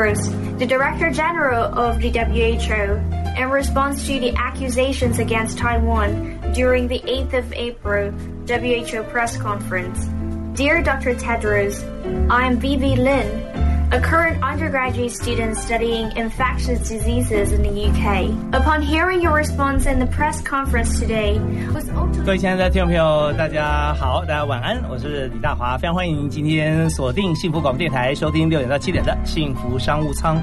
The Director General of the WHO, in response to the accusations against Taiwan during the 8th of April WHO press conference. Dear Dr. Tedros, I am Vivi Lin, a current undergraduate student studying infectious diseases in the UK. Upon hearing your response in the press conference today, was 各位亲爱的听众朋友，大家好，大家晚安，我是李大华，非常欢迎您今天锁定幸福广播电台，收听六点到七点的幸福商务舱。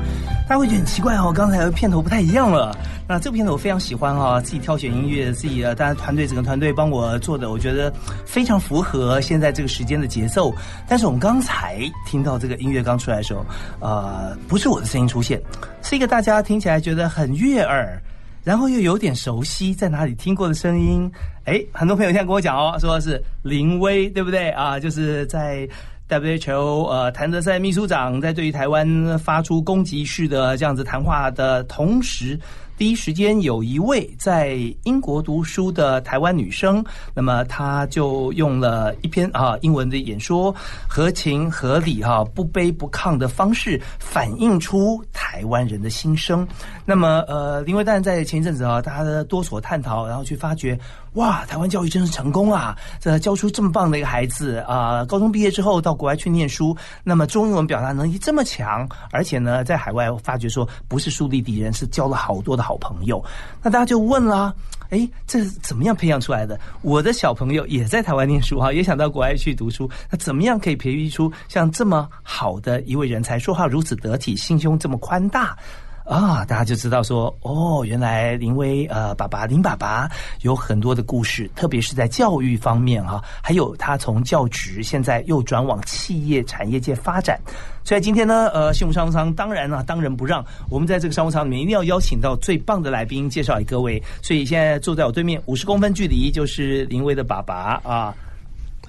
大家会觉得很奇怪哦，刚才的片头不太一样了。那这个片子我非常喜欢哈，自己挑选音乐，自己呃，当然团队整个团队帮我做的，我觉得非常符合现在这个时间的节奏。但是我们刚才听到这个音乐刚出来的时候，呃，不是我的声音出现，是一个大家听起来觉得很悦耳，然后又有点熟悉，在哪里听过的声音。哎，很多朋友现在跟我讲哦，说是林威，对不对啊？就是在 WHO 呃，谭德赛秘书长在对于台湾发出攻击式的这样子谈话的同时。第一时间有一位在英国读书的台湾女生，那么她就用了一篇啊英文的演说，合情合理哈，不卑不亢的方式，反映出台湾人的心声。那么呃，林维蛋在前一阵子啊，大家多所探讨，然后去发掘。哇，台湾教育真是成功啊！这教出这么棒的一个孩子啊！高中毕业之后到国外去念书，那么中英文表达能力这么强，而且呢，在海外发觉说不是树立敌人，是交了好多的好朋友。那大家就问了：哎，这是怎么样培养出来的？我的小朋友也在台湾念书哈，也想到国外去读书，那怎么样可以培育出像这么好的一位人才？说话如此得体，心胸这么宽大。啊，大家就知道说，哦，原来林威呃，爸爸林爸爸有很多的故事，特别是在教育方面哈，还有他从教职现在又转往企业产业界发展。所以今天呢，呃，幸福商务舱当然呢，当仁不让，我们在这个商务舱里面一定要邀请到最棒的来宾，介绍给各位。所以现在坐在我对面五十公分距离就是林威的爸爸啊。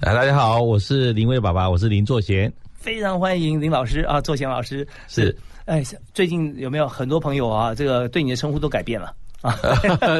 来，大家好，我是林威爸爸，我是林作贤，非常欢迎林老师啊，作贤老师是。哎，最近有没有很多朋友啊？这个对你的称呼都改变了。啊，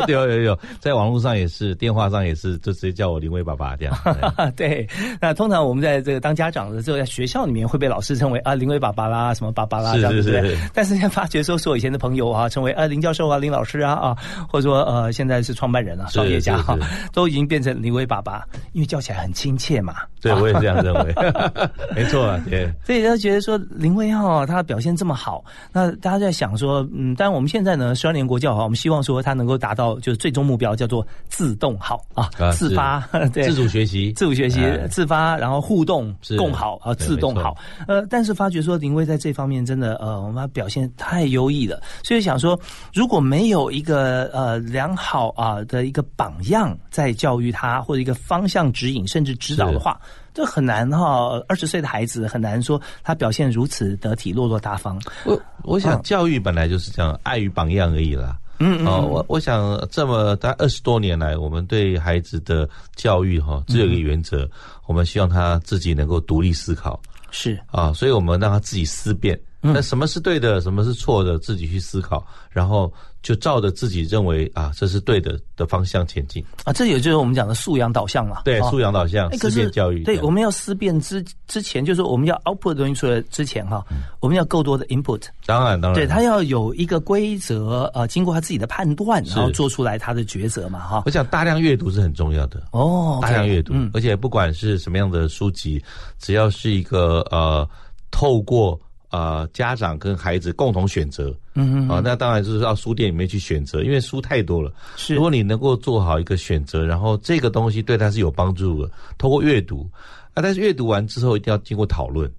有有有，在网络上也是，电话上也是，就直接叫我林威爸爸这样。对，那通常我们在这个当家长的时候，在学校里面会被老师称为啊林威爸爸啦，什么爸爸啦这样子。对。但是现在发觉说，说以前的朋友啊，称为啊林教授啊、林老师啊啊，或者说呃现在是创办人啊、创业家哈，都已经变成林威爸爸，因为叫起来很亲切嘛。对，我也这样认为。没错，啊对。所以他觉得说林威哈，他表现这么好，那大家在想说，嗯，但我们现在呢，十二年国教哈，我们希望。说他能够达到就是最终目标叫做自动好啊，自发 对自主学习，自主学习自发，然后互动共好啊，自动好。呃，但是发觉说林威在这方面真的呃，我们表现太优异了，所以想说如果没有一个呃良好啊的一个榜样在教育他或者一个方向指引甚至指导的话，这很难哈。二十岁的孩子很难说他表现如此得体落落大方。我我想教育本来就是这样，爱与榜样而已啦。嗯哦，我我想这么大二十多年来，我们对孩子的教育哈，只有一个原则，我们希望他自己能够独立思考。是啊，所以我们让他自己思辨。那什么是对的，什么是错的，自己去思考，然后就照着自己认为啊，这是对的的方向前进啊。这也就是我们讲的素养导向嘛。对，素养导向，思辨教育。对，我们要思辨之之前，就是我们要 output 东西出来之前哈，我们要够多的 input。当然，当然，对他要有一个规则呃，经过他自己的判断，然后做出来他的抉择嘛哈。我想大量阅读是很重要的哦，大量阅读，而且不管是什么样的书籍，只要是一个呃，透过。啊，家长跟孩子共同选择，嗯嗯，啊，那当然就是到书店里面去选择，因为书太多了。是，如果你能够做好一个选择，然后这个东西对他是有帮助的，通过阅读，啊，但是阅读完之后一定要经过讨论。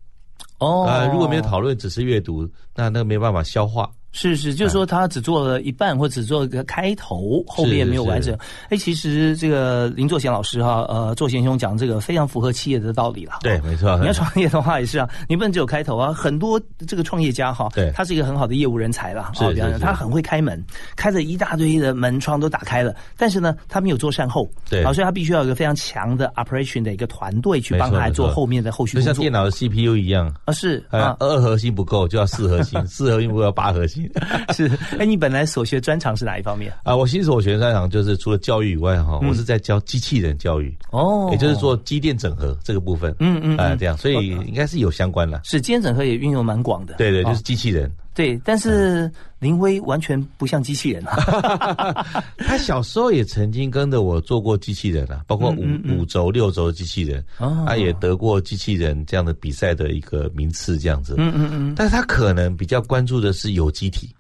哦，啊，如果没有讨论，只是阅读，那那个没办法消化，是是，就是说他只做了一半，或只做一个开头，后面没有完整。哎，其实这个林作贤老师哈，呃，作贤兄讲这个非常符合企业的道理了。对，没错。你要创业的话也是啊，你不能只有开头啊。很多这个创业家哈，对，他是一个很好的业务人才了。是是他很会开门，开着一大堆的门窗都打开了，但是呢，他没有做善后。对，所以他必须要有一个非常强的 operation 的一个团队去帮他做后面的后续工作，就像电脑的 CPU 一样啊，是啊，二核心不够就要四核心，四核心不够要八核心，是。哎，你本来所学专长是哪一方面啊？我其实所学专长就是除了教育以外哈，我是在教机器人教育哦，也就是做机电整合这个部分。嗯嗯，啊这样，所以应该是有相关的。是机电整合也运用蛮广的。对对，就是机器人。对，但是林威完全不像机器人啊。他小时候也曾经跟着我做过机器人啊，包括五五轴、六轴的机器人，他也得过机器人这样的比赛的一个名次，这样子。嗯嗯嗯。但是他可能比较关注的是有机体。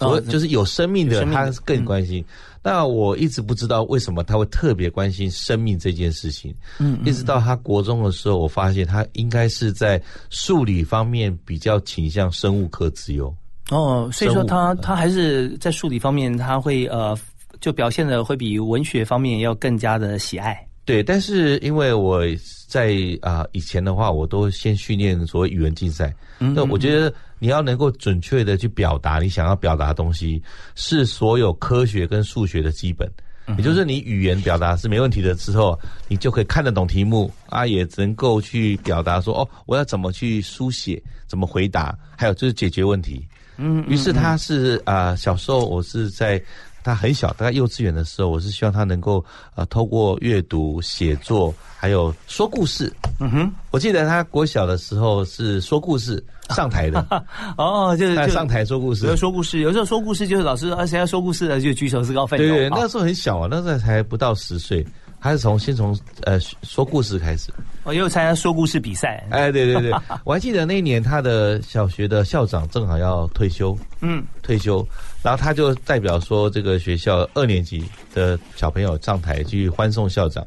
我就是有生命的，他更关心。那我一直不知道为什么他会特别关心生命这件事情。嗯，一直到他国中的时候，我发现他应该是在数理方面比较倾向生物科自由。哦，所以说他他还是在数理方面他会呃，就表现的会比文学方面要更加的喜爱。对，但是因为我在啊以前的话，我都先训练所谓语文竞赛。嗯那我觉得。你要能够准确的去表达你想要表达的东西，是所有科学跟数学的基本。也就是你语言表达是没问题的之后，你就可以看得懂题目啊，也能够去表达说哦，我要怎么去书写，怎么回答，还有就是解决问题。嗯，于是他是啊，小时候我是在他很小，大概幼稚园的时候，我是希望他能够呃，透过阅读、写作，还有说故事。嗯哼，我记得他国小的时候是说故事。上台的 哦，就是上台说故事，说故事。有时候说故事就是老师啊，谁要说故事的就举手是高分。对对，那时候很小啊，那时候才不到十岁，还是从先从呃说故事开始。我又参加说故事比赛。哎，对对对，我还记得那一年他的小学的校长正好要退休，嗯，退休，然后他就代表说这个学校二年级的小朋友上台去欢送校长。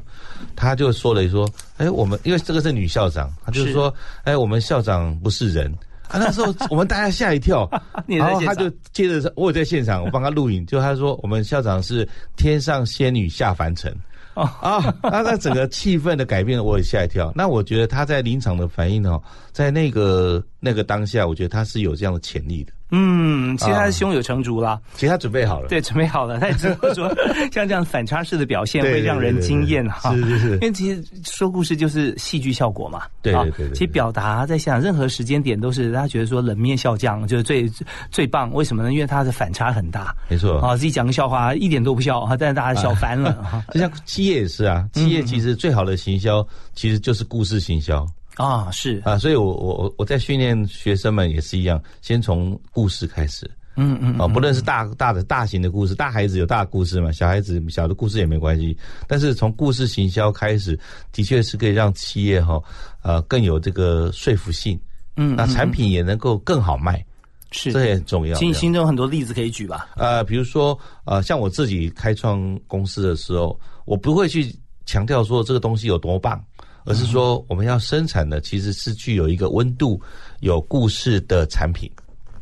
他就说了说：“哎，我们因为这个是女校长，他就是。说，哎，我们校长不是人。啊。那时候 我们大家吓一跳，然后他就接着我也在现场，我帮他录影，就他说我们校长是天上仙女下凡尘啊啊，那那整个气氛的改变我也吓一跳。那我觉得他在临场的反应哦，在那个那个当下，我觉得他是有这样的潜力的。”嗯，其实他是胸有成竹啦，其实他准备好了，对，准备好了。他也只会说，像这样反差式的表现会让人惊艳哈。是是是，因为其实说故事就是戏剧效果嘛。对对对。其实表达在想任何时间点都是大家觉得说冷面笑匠就是最最棒，为什么呢？因为他的反差很大。没错。啊，自己讲个笑话一点都不笑哈，但是大家笑翻了。就像企业也是啊，企业其实最好的行销其实就是故事行销。啊，是啊，所以我我我我在训练学生们也是一样，先从故事开始，嗯嗯，啊，不论是大大的大型的故事，大孩子有大故事嘛，小孩子小的故事也没关系，但是从故事行销开始，的确是可以让企业哈，呃，更有这个说服性，嗯，那产品也能够更好卖，是，这也很重要。心心中很多例子可以举吧？呃，比如说呃，像我自己开创公司的时候，我不会去强调说这个东西有多棒。而是说，我们要生产的其实是具有一个温度、有故事的产品。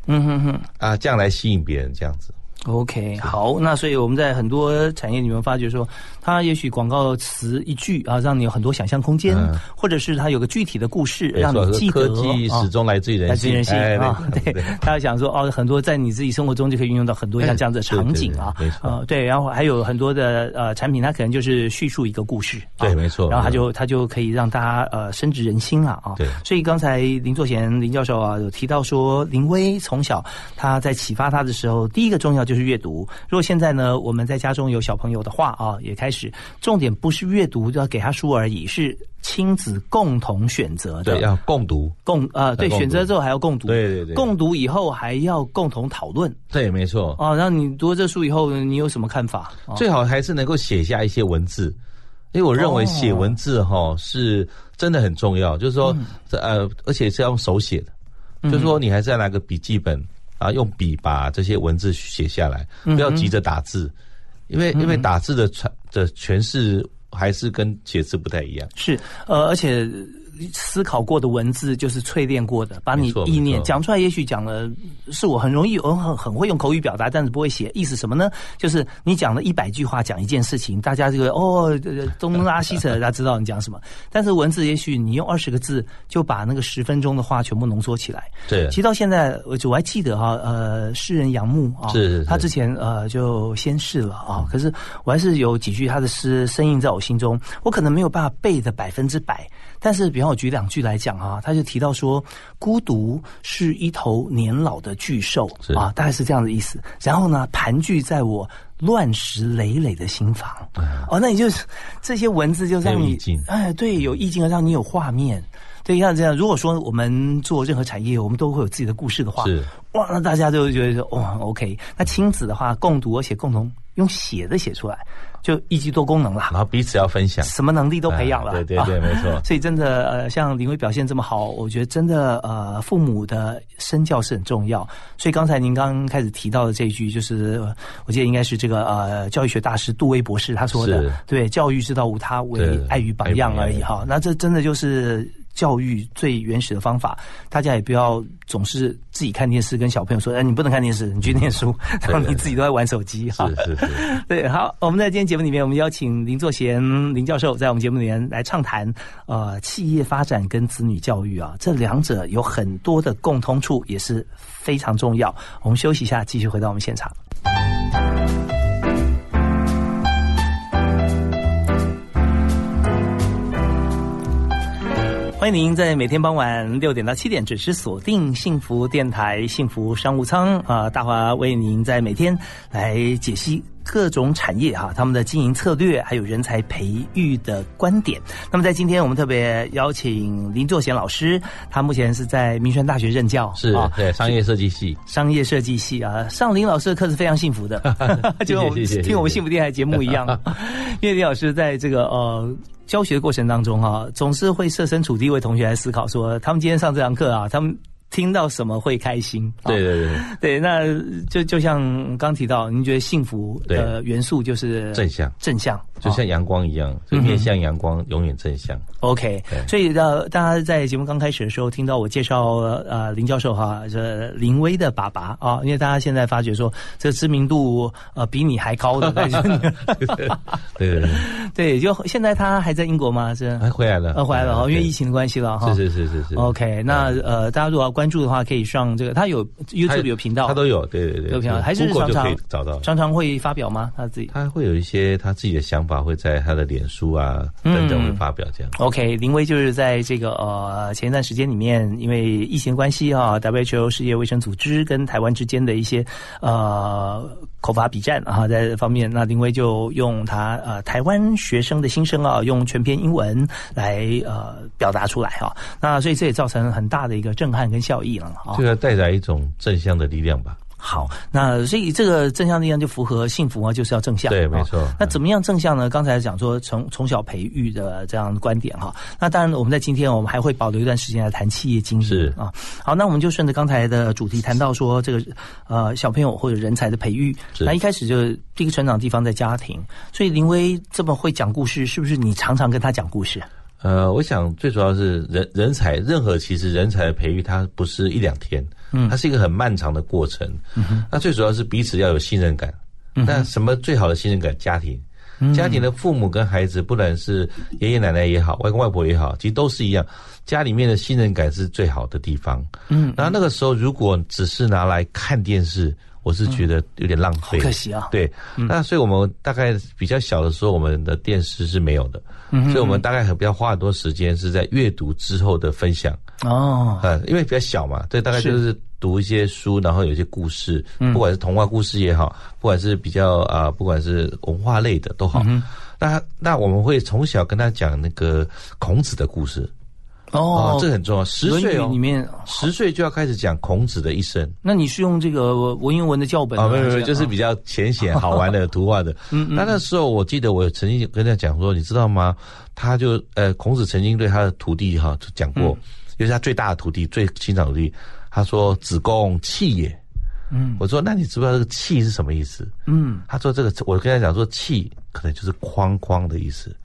嗯哼哼，啊，这样来吸引别人，这样子。OK，好，那所以我们在很多产业里面发觉说，它也许广告词一句啊，让你有很多想象空间，或者是它有个具体的故事让你记得。科技始终来自于人性，啊，对，他想说哦，很多在你自己生活中就可以运用到很多像这样的场景啊，啊，对，然后还有很多的呃产品，它可能就是叙述一个故事，对，没错，然后他就他就可以让大家呃深植人心了啊，对，所以刚才林作贤林教授啊有提到说，林威从小他在启发他的时候，第一个重要就是阅读。如果现在呢，我们在家中有小朋友的话啊，也开始重点不是阅读，就要给他书而已，是亲子共同选择的。对，要共读，共呃，对，选择之后还要共读。对对对，共读以后还要共同讨论。对，没错。哦，那你读了这书以后，你有什么看法？最好还是能够写下一些文字，因为我认为写文字哈是真的很重要。就是说，呃，而且是要用手写的，就是说你还是要拿个笔记本。啊，用笔把这些文字写下来，不要急着打字，因为因为打字的传的诠释还是跟写字不太一样。是，呃，而且思考过的文字就是淬炼过的，把你意念讲出来，也许讲了是我很容易，我很很会用口语表达，但是不会写。意思什么呢？就是你讲了一百句话讲一件事情，大家这个哦呃东拉西扯，大家知道你讲什么。但是文字也许你用二十个字就把那个十分钟的话全部浓缩起来。对其实到现在，我我还记得哈，呃，诗人杨牧啊，是是是他之前呃就先逝了啊，可是我还是有几句他的诗深印在我心中，我可能没有办法背的百分之百，但是比方我举两句来讲啊，他就提到说，孤独是一头年老的巨兽啊，大概是这样的意思。然后呢，盘踞在我乱石累累的心房，哦，那你就是这些文字就让你哎，对，有意境，让你有画面。对，像这样，如果说我们做任何产业，我们都会有自己的故事的话，是哇，那大家就会觉得说哇，OK。那亲子的话，共读而且共同用写的写出来，就一机多功能啦然，后彼此要分享，什么能力都培养了。啊对对对啊没错 所以真的呃，像林威表现这么好，我觉得真的呃，父母的身教是很重要。所以刚才您刚开始提到的这一句，就是呃我记得应该是这个呃教育学大师杜威博士他说的，对，教育之道无他，唯对爱与榜样而已哈。那这真的就是。教育最原始的方法，大家也不要总是自己看电视，跟小朋友说：“哎，你不能看电视，你去念书。”然后你自己都在玩手机哈。是是是，对，好，我们在今天节目里面，我们邀请林作贤林教授在我们节目里面来畅谈，呃，企业发展跟子女教育啊，这两者有很多的共通处，也是非常重要。我们休息一下，继续回到我们现场。欢迎您在每天傍晚六点到七点准时锁定幸福电台幸福商务舱啊、大华为您在每天来解析各种产业哈、他们的经营策略，还有人才培育的观点。那么在今天我们特别邀请林作贤老师，他目前是在民权大学任教，是啊对商业设计系，商业设计系啊，上林老师的课是非常幸福的，就跟我们听我们幸福电台节目一样，因为林老师在这个呃。教学的过程当中哈、总是会设身处地为同学来思考，说他们今天上这堂课啊，他们听到什么会开心？啊对对对，对，那就就像刚提到，您觉得幸福的元素就是正向。正向，啊就像阳光一样，就面向阳光，永远正向。OK，所以呃，大家在节目刚开始的时候听到我介绍呃林教授哈，这林威的爸爸啊，因为大家现在发觉说这知名度呃比你还高的，对 对对，对，就现在他还在英国吗？是还，回来了，呃回来了哦，因为疫情的关系了哈。是是是是是。OK，那呃，大家如果要关注的话，可以上这个，他有他 YouTube 有频道，他都有，对对对，有频道，还是常常以找到。常常会发表吗？他自己他会有一些他自己的想法，会在他的脸书啊嗯等等会发表这样。OK，林威就是在这个呃前一段时间里面，因为疫情关系啊，WHO 世界卫生组织跟台湾之间的一些呃口法比战啊，在这方面，那林威就用他呃台湾学生的心声啊，用全篇英文来呃表达出来哈、那所以这也造成很大的一个震撼跟效益了啊。这个带来一种正向的力量吧。好，那所以这个正向力量就符合幸福啊，就是要正向。啊对没错那怎么样正向呢？刚才讲说从从小培育的这样的观点哈。那当然，我们在今天我们还会保留一段时间来谈企业经营是啊。好，那我们就顺着刚才的主题谈到说这个呃小朋友或者人才的培育。那一开始就第一个成长地方在家庭，所以林威这么会讲故事，是不是你常常跟他讲故事？呃，我想最主要是人人才，任何其实人才的培育，它不是一两天，嗯，它是一个很漫长的过程。嗯、那最主要是彼此要有信任感。那什么最好的信任感？家庭，家庭的父母跟孩子，不管是爷爷奶奶也好，外公外婆也好，其实都是一样。家里面的信任感是最好的地方。嗯，然后那个时候如果只是拿来看电视，我是觉得有点浪费，好可惜啊。对，那所以我们大概比较小的时候，我们的电视是没有的，所以我们大概很比较花很多时间是在阅读之后的分享。哦，呃，因为比较小嘛，对，大概就是读一些书，然后有一些故事，不管是童话故事也好，不管是比较啊、不管是文化类的都好。那那我们会从小跟他讲那个孔子的故事哦，这很重要。十岁里，面，十岁就要开始讲孔子的一生。那你是用这个文言文的教本吗啊，没有没有，就是比较浅显好玩的图画的。嗯嗯那那时候我记得我曾经跟他讲说，你知道吗？他就呃，孔子曾经对他的徒弟哈讲过，尤其他最大的徒弟、最欣赏的徒弟，他说：“子贡气也。”嗯，我说：“那你知不知道这个气是什么意思？”嗯他说：“这个，我跟他讲说，气可能就是框框的意思。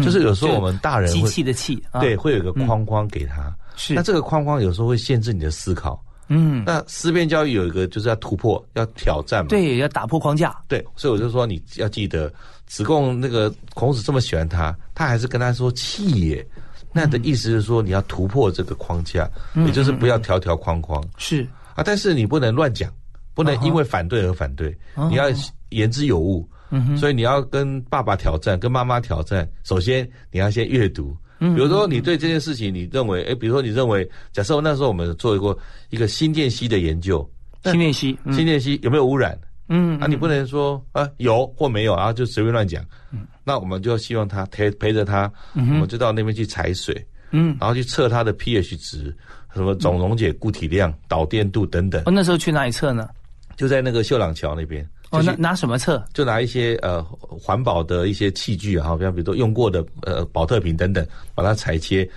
就是有时候我们大人机器的器，啊对，会有一个框框给他。是那这个框框有时候会限制你的思考。嗯，那思辨教育有一个就是要突破，要挑战嘛。对，要打破框架，对，所以我就说你要记得，子贡那个孔子这么喜欢他，他还是跟他说气也。那的意思是说，你要突破这个框架，嗯也就是不要条条框框是啊。但是你不能乱讲，不能因为反对而反对，你要言之有物。所以你要跟爸爸挑战，跟妈妈挑战。首先你要先阅读，比如说你对这件事情，你认为，哎，比如说你认为，假设那时候我们做过一个新店溪的研究，新练习，嗯。新店溪有没有污染？嗯啊，你不能说啊有或没有，然后就随便乱讲。嗯。那我们就希望他陪陪着他，我们就到那边去采水，嗯，然后去测他的 pH 值，什么总溶解固体量、导电度等等。哦，，那时候去哪里测呢？就在那个秀朗桥那边。哦，就拿拿什么测？就拿一些呃环保的一些器具啊，比方比如说用过的呃保特瓶等等，把它裁切，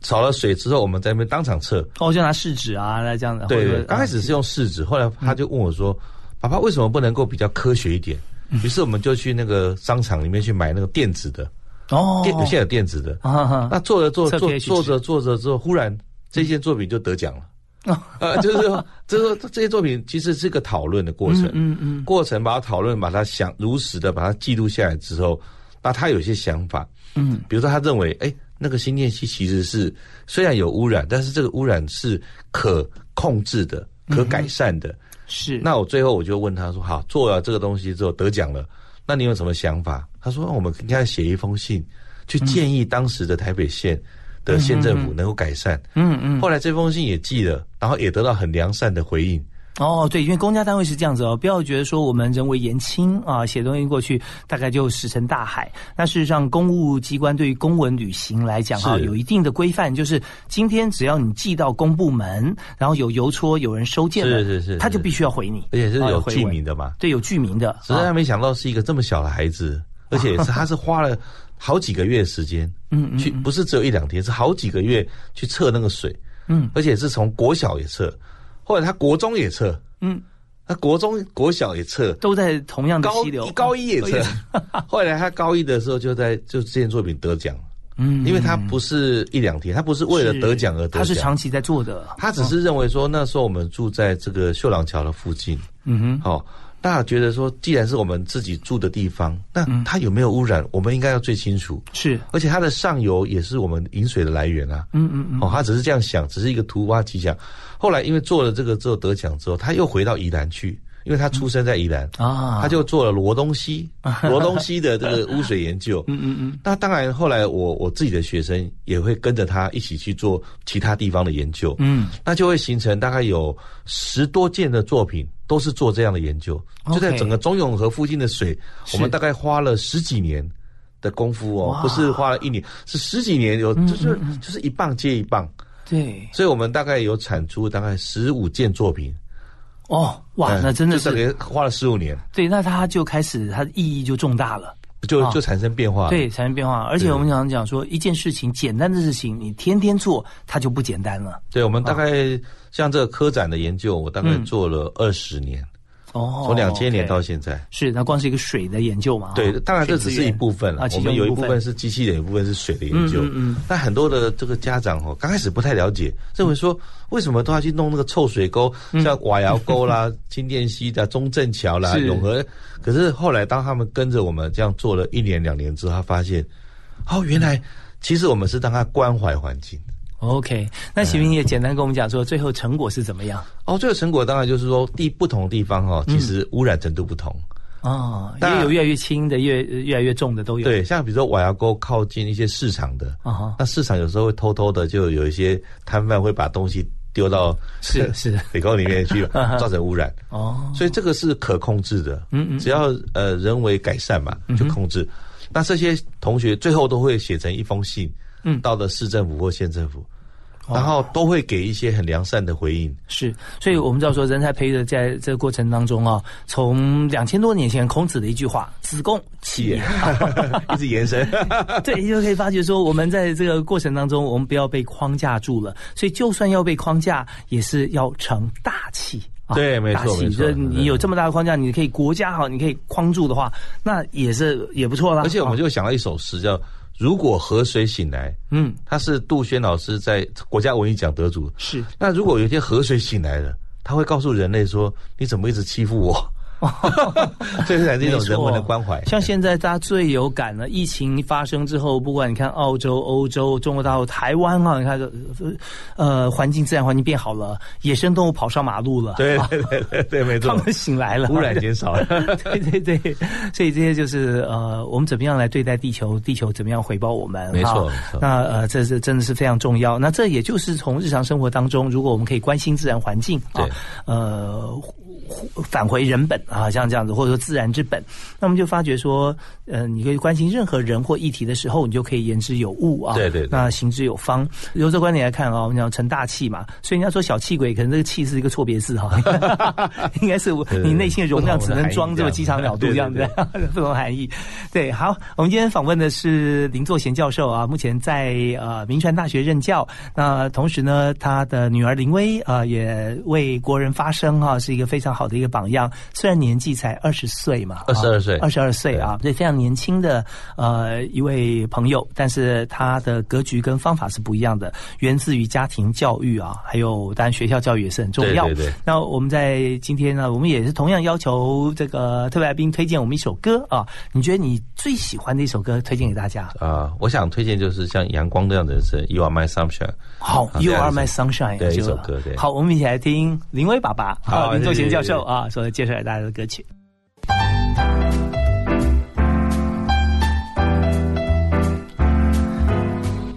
炒了水之后，我们在那边当场测。哦，就拿试纸啊，来这样子。对对，刚开始是用试纸，后来他就问我说：“爸爸为什么不能够比较科学一点？”于是我们就去那个商场里面去买那个电子的，哦，电有些有电子的。那做着做测做做着做着之后，忽然这件作品就得奖了。哦呃，就是说，就是说这些作品其实是个讨论的过程，嗯嗯过程把它讨论，把它想如实的把它记录下来之后，那他有些想法，嗯，比如说他认为，哎，那个新电器其实是虽然有污染，但是这个污染是可控制的、可改善的。是。那我最后我就问他说，好，做了这个东西之后得奖了，那你有什么想法？他说，我们应该写一封信，去建议当时的台北县的县政府能够改善。嗯嗯后来这封信也寄了，然后也得到很良善的回应。哦，对，因为公家单位是这样子哦，不要觉得说我们人为言轻啊，写东西过去大概就石沉大海。那事实上，公务机关对于公文旅行来讲哈，是有一定的规范，就是今天只要你寄到公部门，然后有邮戳有人收件了，是是是是他就必须要回你，而且是有具啊回文名的嘛。对，有剧名的，只是他啊没想到是一个这么小的孩子，而且是他是花了好几个月时间，嗯嗯去不是只有一两天，是好几个月去测那个水，嗯，而且是从国小也测，后来他国中也测，嗯，他国中国小也测，都在同样的高溪流，高一也测，后来他高一的时候就在就这件作品得奖了，嗯，因为他不是一两天，他不是为了得奖而得奖，他是长期在做的，他只是认为说那时候我们住在这个秀朗桥的附近，嗯哼，哦，大家觉得说，既然是我们自己住的地方，那嗯它有没有污染，我们应该要最清楚。是，而且它的上游也是我们饮水的来源啊。嗯嗯嗯，哦，他只是这样想，只是一个突发奇想。后来因为做了这个之后得奖之后，他又回到宜兰去，因为他出生在宜兰，啊，他就做了罗东溪 罗东溪的这个污水研究。嗯嗯嗯，那当然，后来我我自己的学生也会跟着他一起去做其他地方的研究。嗯，那就会形成大概有十多件的作品，都是做这样的研究。就在整个中永和附近的水，我们大概花了十几年的功夫哦不是花了一年，是十几年，有就是就是一棒接一棒，对，所以我们大概有产出大概十五件作品。哦，哇，嗯那真的是概花了十五年，对，那他就开始他的意义就重大了。啊就就产生变化了。对，产生变化。而且我们常常讲说，一件事情简单的事情，你天天做，它就不简单了。对，我们大概像这个科展的研究，我大概嗯做了二十年，哦，从两千年到现在。是，那光是一个水的研究嘛？对，当然这只是一部分了。我们有一部分分是机器人，有一部分是水的研究。嗯嗯嗯但很多的这个家长哦，刚开始不太了解，认为说为什么都要去弄那个臭水沟，像瓦窑沟啦、新店溪的中正桥啦、永和。可是后来当他们跟着我们这样做了一年两年之后，他发现，哦，原来其实我们是让他关怀环境。OK，那徐明也简单跟我们讲说，最后成果是怎么样？哦，最后成果当然就是说地不同地方哈、其实污染程度不同。哦，当然也有越来越轻的，越越来越重的都有。对，像比如说瓦窑沟靠近一些市场的，啊哈，那市场有时候会偷偷的，就有一些摊贩会把东西丢到 是是 水沟里面去，造成污染。哦，所以这个是可控制的，嗯嗯只要呃人为改善嘛，就控制。那这些同学最后都会写成一封信，嗯到了市政府或县政府，哦然后都会给一些很良善的回应。是，所以我们知道说，人才培育的在这个过程当中啊，从两千多年前孔子的一句话“子贡起也”，一直延伸。对，就可以发觉说，我们在这个过程当中，我们不要被框架住了。所以，就算要被框架，也是要成大器。啊对没错你有这么大的框架，你可以国家好，你可以框住的话，那也是也不错啦。而且我们啊就想到一首诗，叫“如果河水醒来，嗯，他是杜轩老师在国家文艺奖得主，是。那如果有一天河水醒来了，他会告诉人类说：“你怎么一直欺负我？” 这是一种人文的关怀。像现在大家最有感了，疫情发生之后，不管你看澳洲、欧洲、中国大陆、台湾啊，你看呃环境自然环境变好了，野生动物跑上马路了，对对对对对，没错，他们醒来了，污染减少了，对对对，所以这些就是呃，我们怎么样来对待地球，地球怎么样回报我们？没错，没错。那呃，这是真的是非常重要。那这也就是从日常生活当中，如果我们可以关心自然环境啊，呃。返回人本啊，像这样子，或者说自然之本，那我们就发觉说，呃，你可以关心任何人或议题的时候，你就可以言之有物啊，对对，那行之有方。由这观点来看啊，我们讲成大器嘛，所以人家说小气鬼，可能这个气是一个错别字哈，应该是你内心的容量只能装这么鸡肠鸟肚这样子，不同含义。对，好，我们今天访问的是林作贤教授啊，目前在呃明传大学任教，那同时呢，他的女儿林薇啊也为国人发声哈，是一个非常。好的一个榜样，虽然年纪才二十岁嘛，二十二岁，二十二岁啊，对，非常年轻的呃一位朋友，但是他的格局跟方法是不一样的，源自于家庭教育啊，还有当然学校教育也是很重要。对对对。那我们在今天呢，我们也是同样要求这个特别来宾推荐我们一首歌啊，你觉得你最喜欢的一首歌推荐给大家啊？我想推荐就是像阳光这样的人生，You Are My Sunshine。好，You Are My Sunshine，对一首歌，对。好，我们一起来听林威爸爸啊，林作贤教授。啊，所以介绍给大家的歌曲。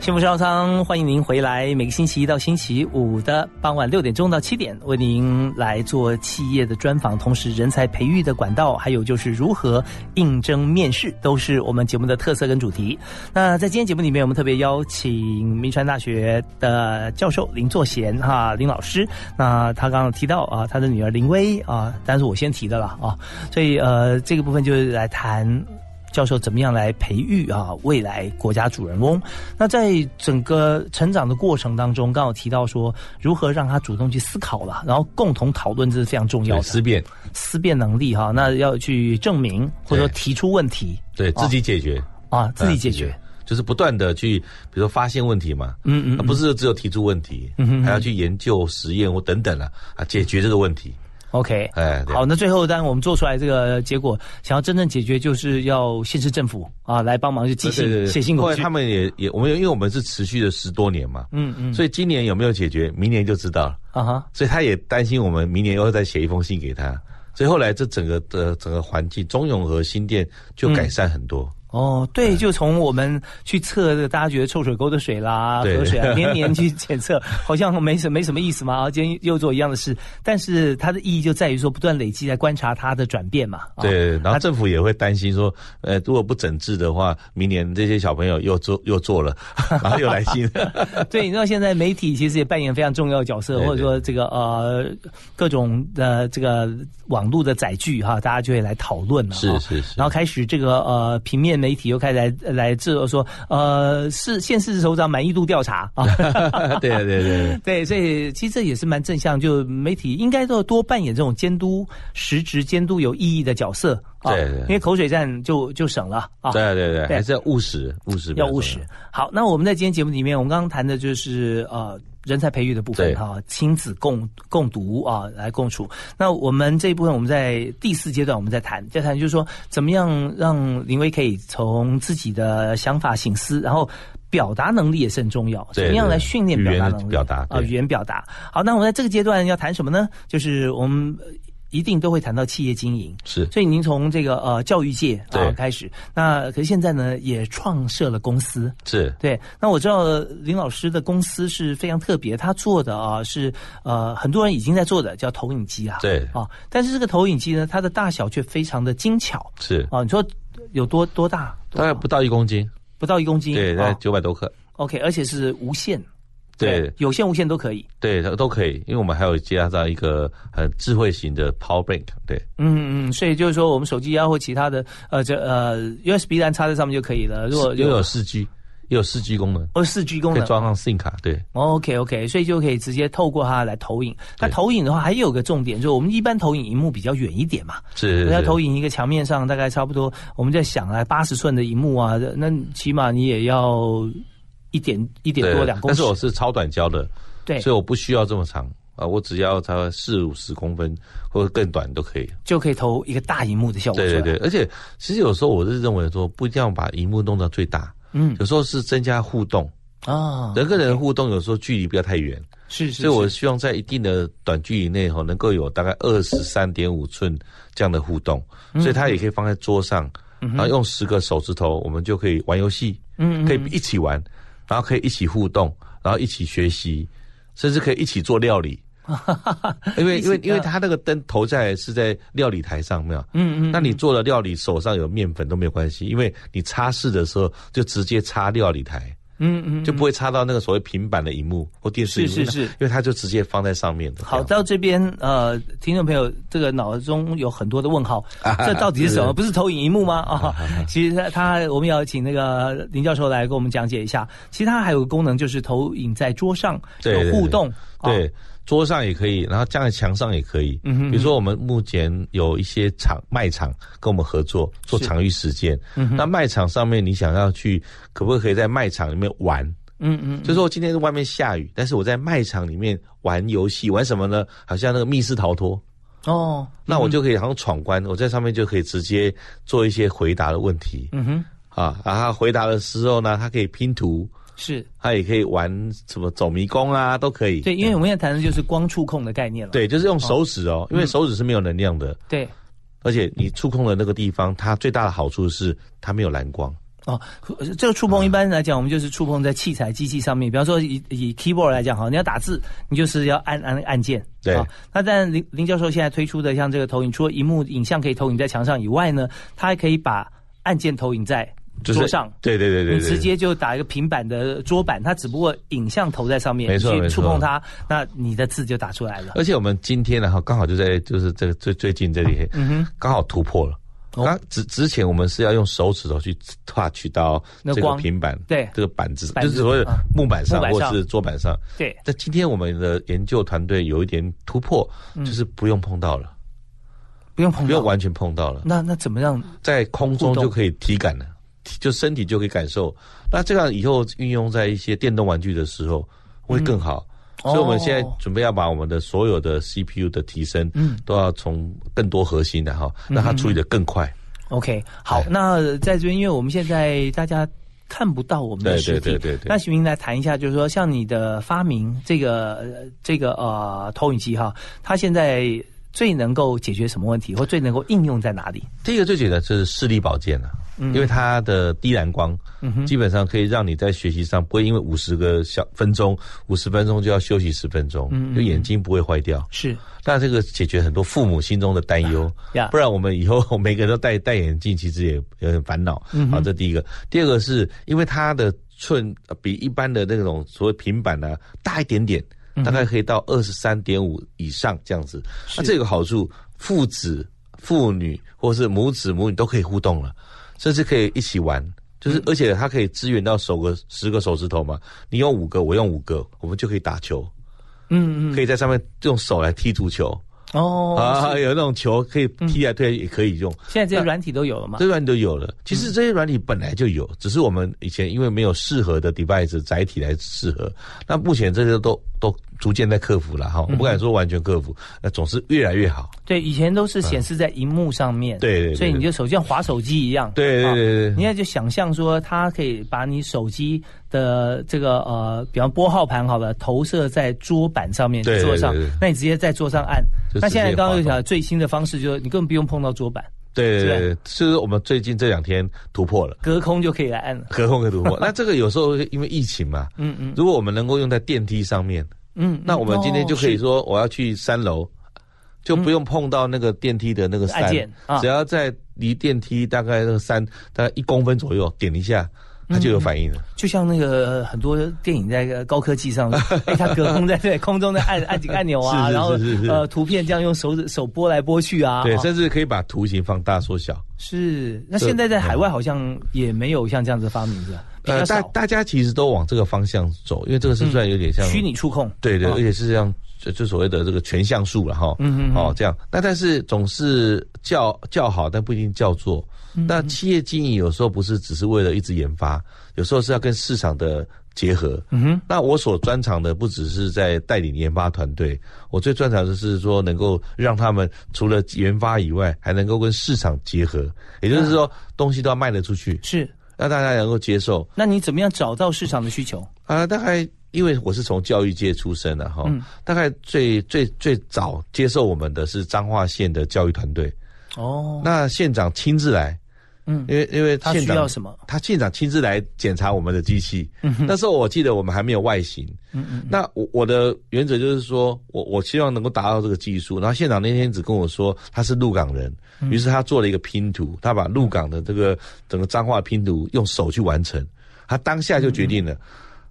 幸福商仓，欢迎您回来。每个星期一到星期五的傍晚六点钟到七点，为您来做企业的专访，同时人才培育的管道，还有就是如何应征面试，都是我们节目的特色跟主题。那在今天节目里面，我们特别邀请明传大学的教授林作贤哈林老师。那他刚刚提到啊，他的女儿林薇啊，但是我先提的了啊，所以呃，这个部分就是来谈。教授怎么样来培育啊未来国家主人翁？那在整个成长的过程当中，刚好提到说如何让他主动去思考了，然后共同讨论，这是非常重要的。思辨。思辨能力哈。那要去证明或者说提出问题，对自己解决。啊，自己解决，就是不断的去，比如说发现问题嘛，嗯嗯，不是只有提出问题，还要去研究实验或等等啊，啊，解决这个问题。OK，哎，好，那最后当然我们做出来这个结果，想要真正解决，就是要县市政府啊来帮忙，去寄信写信过去。他们也也，我们因为我们是持续了十多年嘛，嗯嗯，所以今年有没有解决，明年就知道了啊哈。所以他也担心我们明年又再写一封信给他，所以后来这整个的整个环境，中永和新店就改善很多。哦，对，就从我们去测这个大家觉得臭水沟的水啦、河水啊，年年去检测，好像没什没什么意思嘛。啊，今天又做一样的事，但是它的意义就在于说，不断累积来观察它的转变嘛。对，然后政府也会担心说，呃，如果不整治的话，明年这些小朋友又做又做了，然后又来新。对，你知道现在媒体其实也扮演非常重要的角色，或者说这个呃各种的这个网络的载具哈，大家就会来讨论了。是是是，然后开始这个呃平面。媒体又开始来来制说，呃，是县市首长满意度调查。啊，对对对。对，所以其实这也是蛮正向，就媒体应该都要多扮演这种监督、实质监督有意义的角色。啊，对，因为口水战就就省了啊，对对对，还是要务实，务实要务实。好，那我们在今天节目里面，我们刚刚谈的就是呃。人才培育的部分哈，亲子共共读啊，来共处。那我们这一部分，我们在第四阶段，我们在谈，在谈就是说，怎么样让林威可以从自己的想法、醒思，然后表达能力也是很重要。怎么样来训练表达能力？表达啊，语言表达。好，那我们在这个阶段要谈什么呢？就是我们。一定都会谈到企业经营，是，所以您从这个呃教育界啊开始，那可是现在呢也创设了公司，是。对。那我知道林老师的公司是非常特别，他做的啊是呃很多人已经在做的叫投影机啊，对。啊，但是这个投影机呢，它的大小却非常的精巧，是。啊，你说有多多大？大？概不到一公斤，不到一公斤，对，大概九百多克。OK，而且是无线。对，有线无线都可以，对，都可以，因为我们还有加上一个很智慧型的 Power Bank，对，嗯嗯，所以就是说我们手机啊或其他的呃这呃 USB 端插在上面就可以了。如果又有四 G，也有四 G 功能，哦，四 G 功能。可以装上 SIM 卡，对。OK OK，所以就可以直接透过它来投影。那投影的话，还有个重点，就是我们一般投影荧幕比较远一点嘛，是要投影一个墙面上大概差不多，我们在想啊，八十寸的荧幕啊，那起码你也要一点一点多两公尺。但是我是超短焦的，对，所以我不需要这么长。啊，我只要它四五十公分或者更短都可以，就可以投一个大荧幕的效果。对对对，而且其实有时候我是认为说，不一定要把荧幕弄到最大，嗯，有时候是增加互动。啊，人跟人互动有时候距离不要太远，是是，所以我希望在一定的短距离内哈，能够有大概二十三点五寸这样的互动，所以它也可以放在桌上，然后用十个手指头，我们就可以玩游戏，嗯，可以一起玩，然后可以一起互动，然后一起学习，甚至可以一起做料理。因为因为因为他那个灯投在是在料理台上，没有，嗯嗯，那你做了料理手上有面粉都没有关系，因为你擦拭的时候就直接擦料理台，嗯嗯，就不会插到那个所谓平板的荧幕或电视荧幕，是是是，因为它就直接放在上面的。好，到这边呃，听众朋友这个脑中有很多的问号，这到底是什么？不是投影荧幕吗？啊，其实它它我们要请那个林教授来给我们讲解一下。其实它还有个功能，就是投影在桌上有互动，对。桌上也可以，然后架在墙上也可以。嗯哼，比如说我们目前有一些场卖场跟我们合作做场域实践。嗯哼，那卖场上面你想要去，可不可以在卖场里面玩？嗯嗯，就说今天在外面下雨，但是我在卖场里面玩游戏，玩什么呢？好像那个密室逃脱。哦，那我就可以好像闯关，我在上面就可以直接做一些回答的问题。嗯哼，啊，然后回答的时候呢，它可以拼图。是，它也可以玩什么走迷宫啊，都可以。对，因为我们现在谈的就是光触控的概念了。对，就是用手指哦，因为手指是没有能量的。对，而且你触控的那个地方，它最大的好处是它没有蓝光。哦，这个触碰一般来讲，我们就是触碰在器材机器上面。比方说以以 keyboard 来讲哈，你要打字，你就是要按按按键。对。那但林林教授现在推出的像这个投影，除了荧幕影像可以投影在墙上以外呢，它还可以把按键投影在。桌上，对对对对，你直接就打一个平板的桌板，它只不过影像投在上面，没错去触碰它，那你的字就打出来了。而且我们今天呢，哈，刚好就在就是这个最最近这里，嗯哼，刚好突破了。刚之之前我们是要用手指头去 touch 到这个平板，对。这个板子，就是所谓的木板上或是桌板上。对，但今天我们的研究团队有一点突破，就是不用碰到了，不用碰，不用完全碰到了。那那怎么样？在空中就可以体感了。就身体就可以感受，那这样以后运用在一些电动玩具的时候会更好。所以我们现在准备要把我们的所有的 CPU 的提升，嗯，都要从更多核心的哈，让它处理的更快。OK，好，那在这边，因为我们现在大家看不到我们的实体，对对对对。那徐明来谈一下，就是说像你的发明这个这个呃投影机哈，它现在最能够解决什么问题，或最能够应用在哪里？第一个最简单就是视力保健了。因为它的低蓝光，基本上可以让你在学习上不会因为五十个小分钟、五十分钟就要休息十分钟，就眼睛不会坏掉。是，那这个解决很多父母心中的担忧。不然我们以后每个人都戴戴眼镜，其实也有点烦恼。好，这第一个。第二个是因为它的寸比一般的那种所谓平板呢大一点点，大概可以到二十三点五以上这样子。那这个好处，父子、父女或是母子母女都可以互动了。甚至可以一起玩，就是而且它可以支援到手个十个手指头嘛，你用五个，我用五个，我们就可以打球，嗯嗯，可以在上面用手来踢足球。哦啊，有那种球可以踢来推也可以用。现在这些软体都有了吗？这些软体都有了。其实这些软体本来就有，只是我们以前因为没有适合的 device 载体来适合。那目前这些都都逐渐在克服了哈，我不敢说完全克服，那总是越来越好。对，以前都是显示在荧幕上面，对，所以你就手像滑手机一样。对对对对，你现在就想象说，它可以把你手机的这个呃，比方拨号盘好了，投射在桌板上面，桌上，那你直接在桌上按。那现在刚刚又讲最新的方式，就是你根本不用碰到桌板。对对对，是我们最近这两天突破了，隔空就可以来按了。隔空可以突破。那这个有时候因为疫情嘛，嗯嗯，如果我们能够用在电梯上面，嗯，那我们今天就可以说我要去三楼，就不用碰到那个电梯的那个按键，只要在离电梯大概那个三大概一公分左右点一下。它就有反应了，就像那个很多电影在高科技上，它隔空在在空中在按按几个 按钮啊，然后呃图片这样用手指手拨来拨去啊，对，甚至可以把图形放大缩小。是，那现在在海外好像也没有像这样子发明的，呃，大大家其实都往这个方向走，因为这个是算有点像虚拟触控，对对，哦而且是这样，就就所谓的这个全像素了哈。嗯嗯嗯哦，这样。那但是总是叫叫好，但不一定叫做。嗯那企业经营有时候不是只是为了一直研发，有时候是要跟市场的结合。嗯哼，那我所专长的不只是在带领研发团队，我最专长的是说能够让他们除了研发以外，还能够跟市场结合，也就是说东西都要卖得出去，是。让大家能够接受。那你怎么样找到市场的需求？啊，大概因为我是从教育界出身的哈，嗯大概最最最早接受我们的是彰化县的教育团队。哦，那县长亲自来，嗯因为因为他需要什么？他县长亲自来检查我们的机器。那时候我记得我们还没有外形。嗯嗯那我我的原则就是说，我我希望能够达到这个技术。然后县长那天只跟我说他是鹿港人，嗯于是他做了一个拼图，他把鹿港的这个整个彰化拼图用手去完成。他当下就决嗯定了，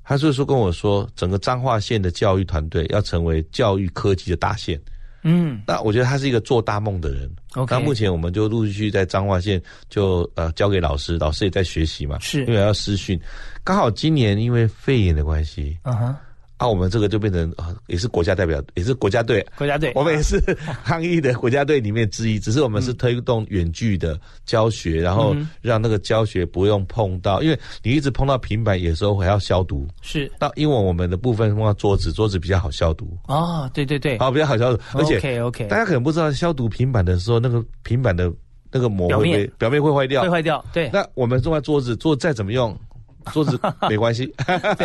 他就是说跟我说，整个彰化县的教育团队要成为教育科技的大县。嗯那我觉得他是一个做大梦的人。，OK，那目前我们就陆续在彰化县就呃交给老师，老师也在学习嘛，是因为要师训。刚好今年因为肺炎的关系，嗯哼，啊，我们这个就变成啊也是国家代表，也是国家队。国家队，我们也是 抗疫的国家队里面之一，只是我们是推动远距的教学，然后嗯让那个教学不用碰到，因为你一直碰到平板，有时候还要消毒。是那因为我们的部分碰到桌子，桌子比较好消毒，哦，对对对好比较好消毒，而且 OK OK，大家可能不知道，消毒平板的时候，那个平板的那个膜会表面表面会坏掉会。坏掉，对那我们用在桌子，桌子再怎么用，桌子没关系。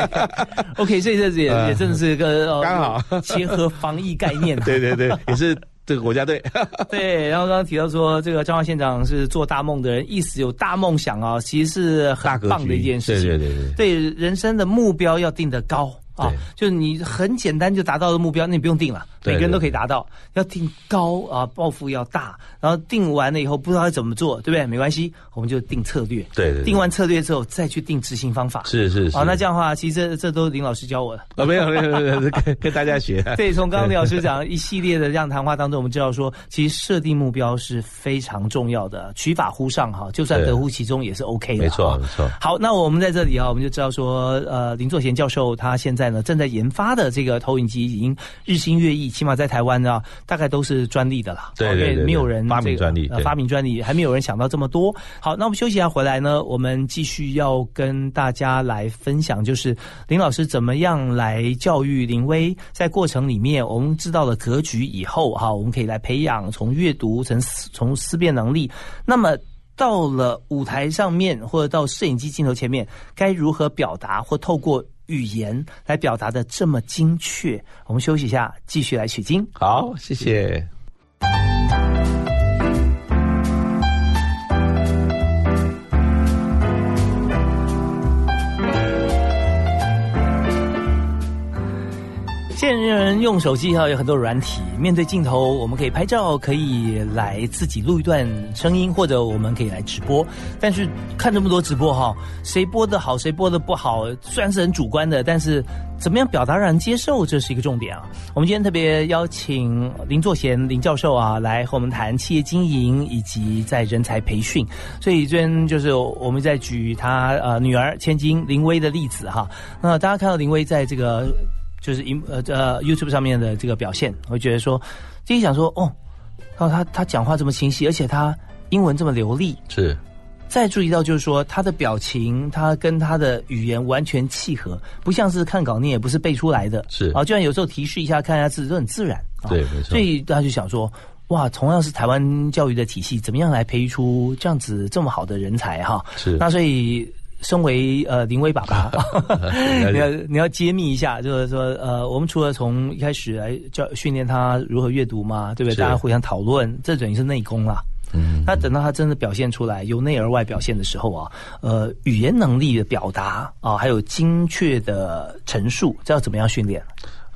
OK，所以这也呃也真的是个呃刚好结合防疫概念啊，对对对，也是这个国家队。对，然后刚刚提到说，这个张华县长是做大梦的人，意思有大梦想啊，其实是很棒的一件事情。对对对对对人生的目标要定得高啊，就是你很简单就达到的目标，那你不用定了，每个人都可以达到。要定高啊，抱负要大，然后定完了以后不知道要怎么做，对不对？没关系，我们就定策略。对对对定完策略之后再去定执行方法。是是是。好，那这样的话，其实这这都是林老师教我的。啊，没有没有没有，没有跟 跟大家学。对，从刚刚林老师讲一系列的这样谈话当中，我们知道说，其实设定目标是非常重要的，取法乎上哈，就算得乎其中也是 OK 的。没错没错好，那我们在这里啊，我们就知道说，呃，林作贤教授他现在呢正在研发的这个投影机已经日新月异，起码在台湾呢，大概都是专利的啦。对对对没有人发明专利呃发明专利，还没有人想到这么多。好，那我们休息一下回来呢，我们继续要跟大家来分享，就是林老师怎么样来教育林威，在过程里面，我们知道了格局以后，哈，我们可以来培养从阅读从思从思辨能力，那么。到了舞台上面，或者到摄影机镜头前面，该如何表达，或透过语言来表达的这么精确？我们休息一下，继续来取经。好，谢谢。现在人用手机哈有很多软体，面对镜头，我们可以拍照，可以来自己录一段声音，或者我们可以来直播。但是看这么多直播哈，谁播的好，谁播的不好，虽然是很主观的，但是怎么样表达让人接受，这是一个重点啊。我们今天特别邀请林作贤林教授啊来和我们谈企业经营以及在人才培训。所以这边就是我们在举他呃女儿千金林薇的例子哈。那大家看到林薇在这个。就是荧呃呃 YouTube 上面的这个表现，我觉得说，第一想说哦，然后他他讲话这么清晰，而且他英文这么流利，是再注意到就是说他的表情，他跟他的语言完全契合，不像是看稿念，也不是背出来的，是啊，就算有时候提示一下，看一下字都很自然，啊对没错所以大家就想说。哇，同样是台湾教育的体系，怎么样来培育出这样子这么好的人才哈？是那所以，身为呃林威爸爸，你要你要揭秘一下，就是说呃，我们除了从一开始来教训练他如何阅读嘛，对不对？大家互相讨论，这等于是内功啦。嗯，那等到他真的表现出来，由内而外表现的时候啊，呃，语言能力的表达啊，还有精确的陈述，这要怎么样训练？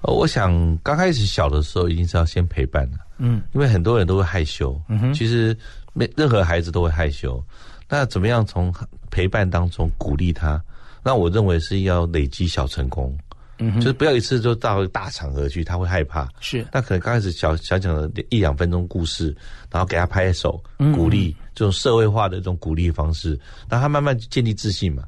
呃我想刚开始小的时候，一定是要先陪伴的，嗯因为很多人都会害羞。嗯哼其实没任何孩子都会害羞。那怎么样从陪伴当中鼓励他？那我认为是要累积小成功，嗯，就是不要一次就到大场合去，他会害怕。是那可能刚开始小小讲的一两分钟故事，然后给他拍手嗯鼓励，这种社会化的这种鼓励方式，那他慢慢建立自信嘛。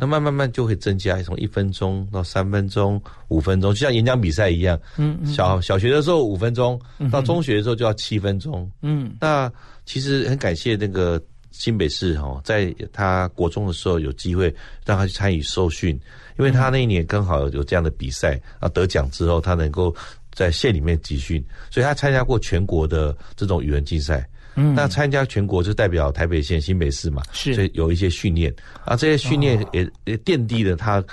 那慢慢慢就会增加，从一分钟到三分钟、五分钟，就像演讲比赛一样。嗯小小学的时候五分钟，到中学的时候就要七分钟。嗯，那其实很感谢那个新北市哦，在他国中的时候有机会让他去参与受训，因为他那一年刚好有这样的比赛啊，得奖之后他能够在县里面集训，所以他参加过全国的这种语文竞赛。嗯，那参加全国就代表台北县新北市嘛，是，所以有一些训练啊，这些训练也也奠定了他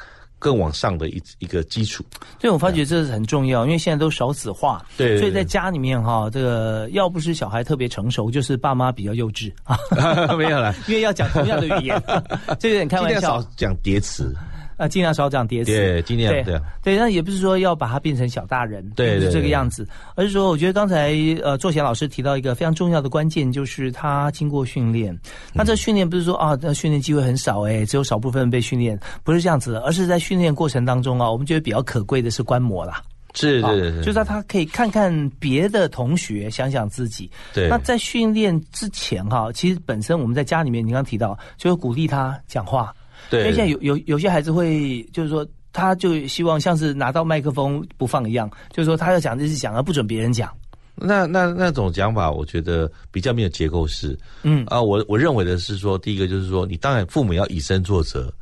更往上的一一个基础。对，我发觉这是很重要，因为现在都少子化，对，所以在家里面哈，这个要不是小孩特别成熟，就是爸妈比较幼稚。啊，没有了，因为要讲同样的语言，这有点开玩笑，少讲叠词。啊，尽量少讲叠词，对，尽量对对，那也不是说要把它变成小大人，对，是这个样子，而是说，我觉得刚才呃，作贤老师提到一个非常重要的关键，就是他经过训练。那这训练不是说啊，那训练机会很少，哎，只有少部分被训练，不是这样子，而是在训练过程当中啊，我们觉得比较可贵的是观摩啦，是是是，就是他可以看看别的同学，想想自己。对，那在训练之前哈，其实本身我们在家里面，你刚刚提到，就是鼓励他讲话。对，因为现在有有有些孩子会，就是说，他就希望像是拿到麦克风不放一样，就是说他要讲就是讲，而不准别人讲。那那那种讲法，我觉得比较没有结构式。嗯。啊，我我认为的是说，第一个就是说，你当然父母要以身作则。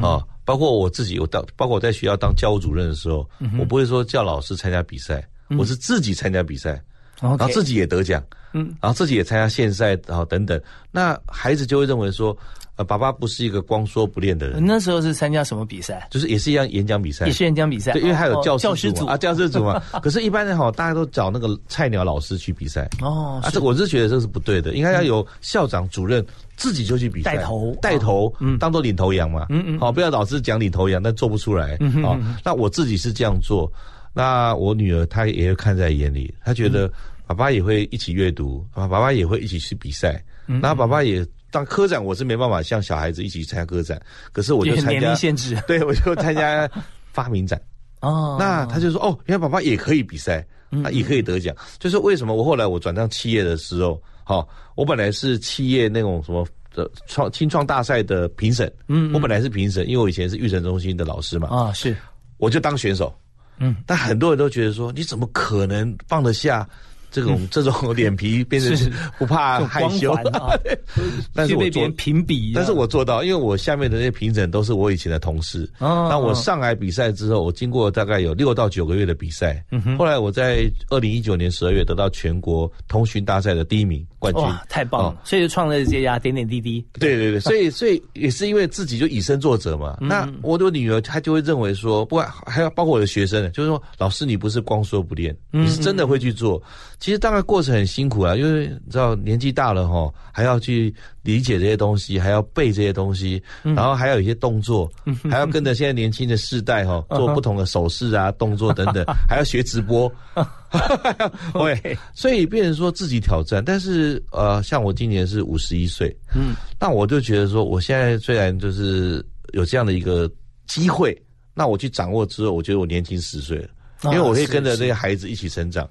啊，包括我自己，我当包括我在学校当教务主任的时候，我不会说叫老师参加比赛，我是自己参加比赛，然后自己也得奖，嗯，然后自己也参加县赛，然后等等，那孩子就会认为说。呃，爸爸不是一个光说不练的人。那时候是参加什么比赛？就是也是一样演讲比赛，也是演讲比赛。对，因为还有教师组啊，教师组嘛。可是，一般人哈，大家都找那个菜鸟老师去比赛。哦，啊，这我是觉得这是不对的，应该要有校长、主任自己就去比赛，带头，带头，嗯，当做领头羊嘛。嗯嗯。好，不要老是讲领头羊，但做不出来。嗯好，那我自己是这样做，那我女儿她也看在眼里，她觉得爸爸也会一起阅读，啊，爸爸也会一起去比赛，然后爸爸也。当科展我是没办法像小孩子一起参加科展，可是我就参加，限制，对我就参加发明展。哦，那他就说哦，原来爸爸也可以比赛，他也可以得奖。就是为什么我后来我转到企业的时候，好，我本来是企业那种什么的创青创大赛的评审，嗯，我本来是评审，因为我以前是育成中心的老师嘛，啊是，我就当选手，嗯，但很多人都觉得说你怎么可能放得下？这种这种 脸皮变成不怕害羞 但是我做评比，但是我做到，因为我下面的那些评审都是我以前的同事。那我上来比赛之后，我经过大概有六到九个月的比赛，后来我在二零一九年十二月得到全国通讯大赛的第一名冠军，太棒了！所以就创了这家点点滴滴。对对对，所以所以也是因为自己就以身作则嘛。那我的女儿她就会认为说，不管还要包括我的学生，就是说老师你不是光说不练，你是真的会去做。其实当然过程很辛苦啊，因为你知道年纪大了哈，还要去理解这些东西，还要背这些东西，然后还有一些动作，还要跟着现在年轻的世代哈 做不同的手势啊、动作等等，还要学直播。对，所以变成说自己挑战。但是呃，像我今年是五十一岁，嗯，那我就觉得说，我现在虽然就是有这样的一个机会，那我去掌握之后，我觉得我年轻十岁了。因为我可以跟着这些孩子一起成长。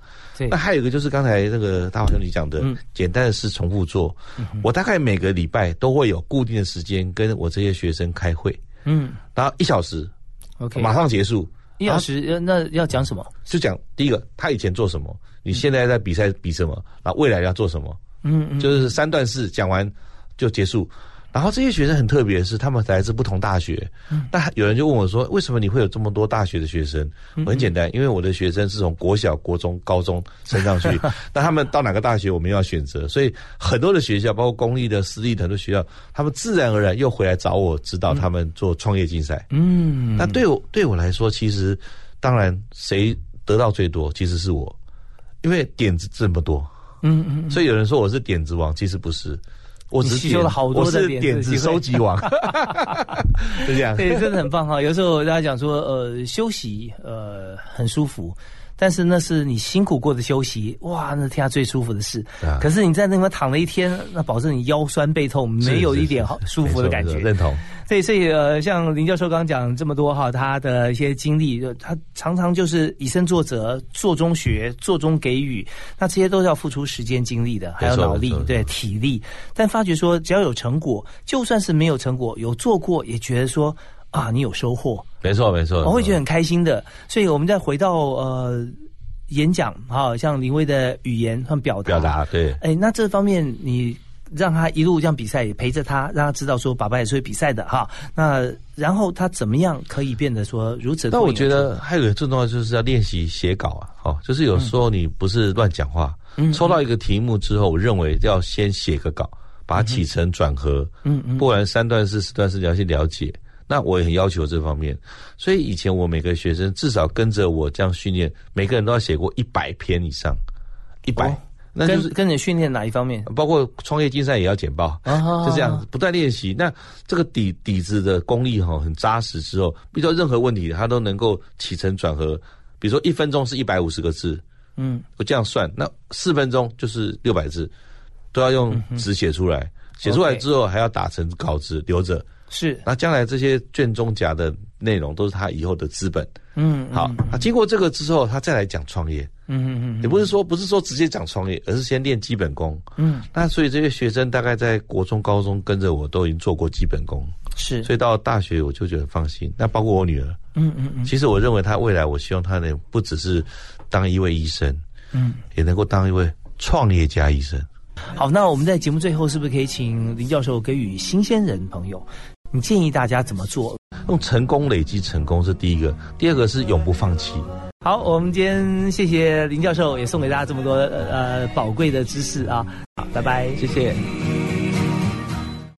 那还有一个就是刚才那个大华兄弟讲的，简单的事重复做。我大概每个礼拜都会有固定的时间跟我这些学生开会。嗯，然后一小时，OK，马上结束。一小时，那要讲什么？就讲第一个，他以前做什么，你现在在比赛比什么，那未来要做什么？嗯嗯，就是三段式讲完就结束。然后这些学生很特别，是他们来自不同大学。那有人就问我说：“为什么你会有这么多大学的学生？”很简单，因为我的学生是从国小、国中、高中升上去。那他们到哪个大学，我们要选择。所以很多的学校，包括公立的、私立的很多学校，他们自然而然又回来找我指导他们做创业竞赛。嗯，那对我对我来说，其实当然谁得到最多，其实是我，因为点子这么多。嗯嗯，所以有人说我是点子王，其实不是。我吸收了好多的点子收集王，是这样。对，真的很棒哈。有时候大家讲说，呃，休息，呃，很舒服。但是那是你辛苦过的休息，哇，那天下最舒服的事。啊可是你在那边躺了一天，那保证你腰酸背痛，没有一点好舒服的感觉。认同。对，所以呃，像林教授刚刚讲这么多哈，他的一些经历，就他常常就是以身作则，做中学，做中给予，那这些都是要付出时间、精力的，还有脑力对体力。但发觉说，只要有成果，就算是没有成果，有做过，也觉得说啊，你有收获，没错没错，我会觉得很开心的。所以我们再回到呃演讲哈，像林威的语言和表达，表达对。哎，那这方面你让他一路这样比赛，也陪着他，让他知道说爸爸也是会比赛的哈。那然后他怎么样可以变得说如此？但我觉得还有一个最重要就是要练习写稿啊，哦，就是有时候你不是乱讲话，嗯抽到一个题目之后，我认为要先写个稿，把它起承转合，嗯嗯不然三段式、四段式你要去了解。那我也很要求这方面，所以以前我每个学生至少跟着我这样训练，每个人都要写过一百篇以上，一百、哦那就是跟跟你训练哪一方面？包括创业竞赛也要简报，啊就这样不断练习。那这个底底子的功力哈很扎实之后，遇到任何问题他都能够起承转合。比如说一分钟是一百五十个字，嗯，我这样算，那四分钟就是六百字，都要用纸写出来。写出来之后还要打成稿子留着，是，那将来这些卷宗夹的内容都是他以后的资本。嗯，好，那经过这个之后，他再来讲创业。嗯嗯嗯也不是说不是说直接讲创业，而是先练基本功。嗯，那所以这些学生大概在国中、高中跟着我都已经做过基本功，是，所以到大学我就觉得很放心。那包括我女儿，嗯嗯嗯其实我认为她未来，我希望她能不只是当一位医生，嗯，也能够当一位创业家医生。好，那我们在节目最后是不是可以请林教授给予新鲜人朋友，你建议大家怎么做？用成功累积成功是第一个，第二个是永不放弃。好，我们今天谢谢林教授，也送给大家这么多呃宝贵的知识啊，好，拜拜，谢谢。